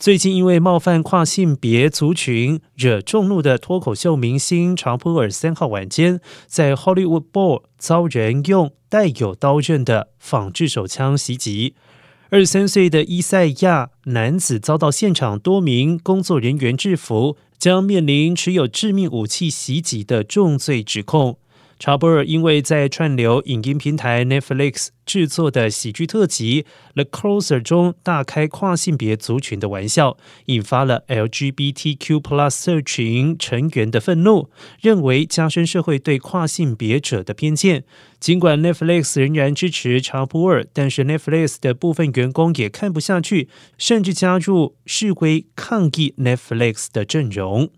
最近因为冒犯跨性别族群惹众怒的脱口秀明星查普尔，三号晚间在 Hollywood Bowl 遭人用带有刀刃的仿制手枪袭击。二十三岁的伊赛亚男子遭到现场多名工作人员制服，将面临持有致命武器袭击的重罪指控。查波尔因为在串流影音平台 Netflix 制作的喜剧特辑《The Closer》中大开跨性别族群的玩笑，引发了 LGBTQ+ 社群成员的愤怒，认为加深社会对跨性别者的偏见。尽管 Netflix 仍然支持查波尔，但是 Netflix 的部分员工也看不下去，甚至加入示威抗议 Netflix 的阵容。